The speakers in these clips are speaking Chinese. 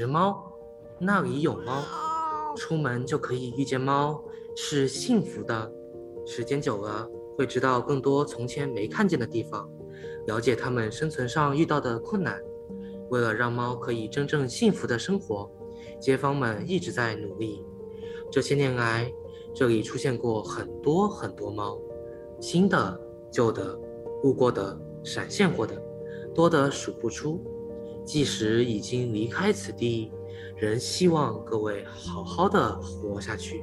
识猫，那里有猫，出门就可以遇见猫，是幸福的。时间久了，会知道更多从前没看见的地方，了解它们生存上遇到的困难。为了让猫可以真正幸福的生活，街坊们一直在努力。这些年来，这里出现过很多很多猫，新的、旧的、路过的、闪现过的，多得数不出。即使已经离开此地，仍希望各位好好的活下去。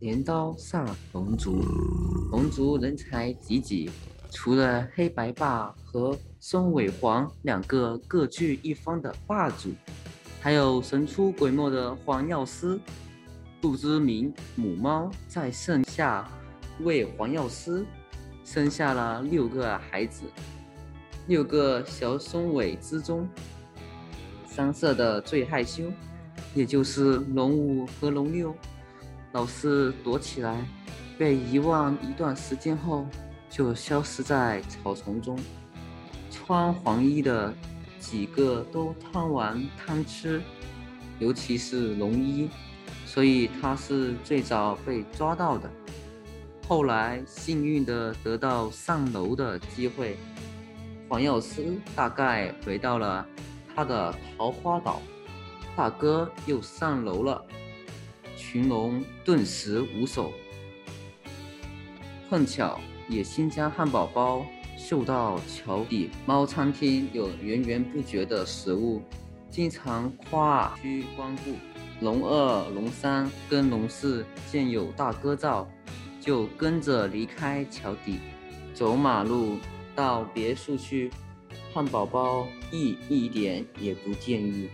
镰刀煞龙族，龙族人才济济，除了黑白霸和松尾黄两个各据一方的霸主，还有神出鬼没的黄药师。不知名母猫在盛夏为黄药师生下了六个孩子，六个小松尾之中，三色的最害羞，也就是龙五和龙六。老是躲起来，被遗忘一段时间后，就消失在草丛中。穿黄衣的几个都贪玩贪吃，尤其是龙一，所以他是最早被抓到的。后来幸运的得到上楼的机会，黄药师大概回到了他的桃花岛，大哥又上楼了。群龙顿时无首。碰巧野心家汉堡包嗅到桥底猫餐厅有源源不绝的食物，经常跨区光顾。龙二、龙三跟龙四见有大哥照，就跟着离开桥底，走马路到别墅去。汉堡包一一点也不介意，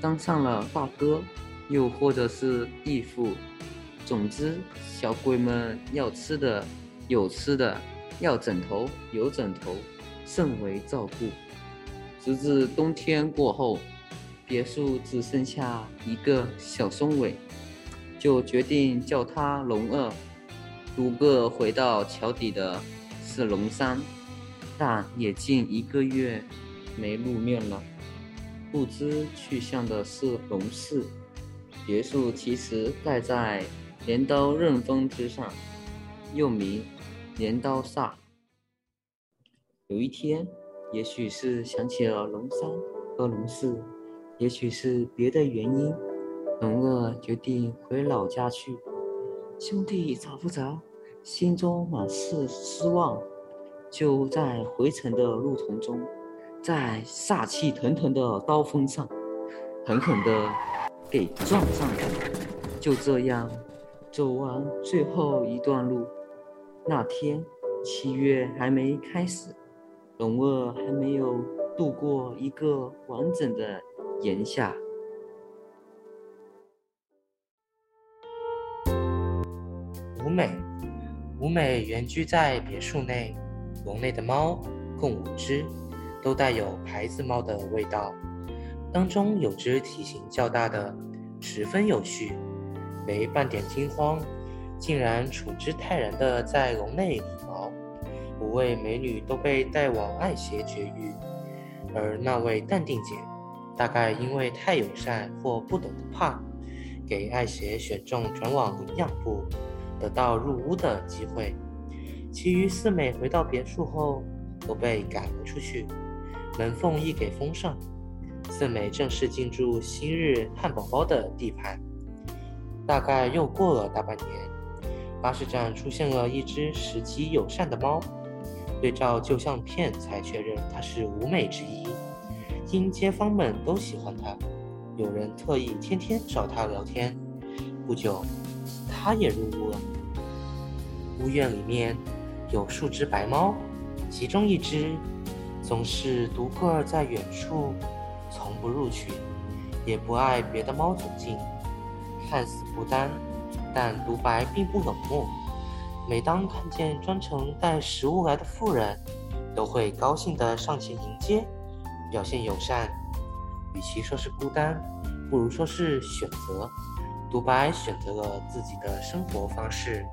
当上了大哥。又或者是义父，总之，小鬼们要吃的有吃的，要枕头有枕头，甚为照顾。直至冬天过后，别墅只剩下一个小松尾，就决定叫他龙二。独个回到桥底的是龙三，但也近一个月没露面了。不知去向的是龙四。别墅其实盖在镰刀刃锋之上，又名镰刀煞。有一天，也许是想起了龙三和龙四，也许是别的原因，龙二决定回老家去。兄弟找不着，心中满是失望，就在回程的路途中，在煞气腾腾的刀锋上，狠狠地。给撞上了，就这样走完最后一段路。那天七月还没开始，龙二还没有度过一个完整的炎夏。舞美，舞美原居在别墅内，笼内的猫共五只，都带有牌子猫的味道。当中有只体型较大的，十分有序，没半点惊慌，竟然处之泰然地在笼内理毛。五位美女都被带往爱协绝育，而那位淡定姐，大概因为太友善或不懂怕，给爱协选中转往领养部，得到入屋的机会。其余四美回到别墅后，都被赶了出去，门缝一给封上。四美正式进驻昔日汉堡包的地盘。大概又过了大半年，巴士站出现了一只时机友善的猫。对照旧相片才确认它是五美之一。因街坊们都喜欢它，有人特意天天找它聊天。不久，它也入屋了。屋院里面有数只白猫，其中一只总是独个儿在远处。从不入群，也不爱别的猫走近，看似孤单，但独白并不冷漠。每当看见专程带食物来的妇人，都会高兴地上前迎接，表现友善。与其说是孤单，不如说是选择。独白选择了自己的生活方式。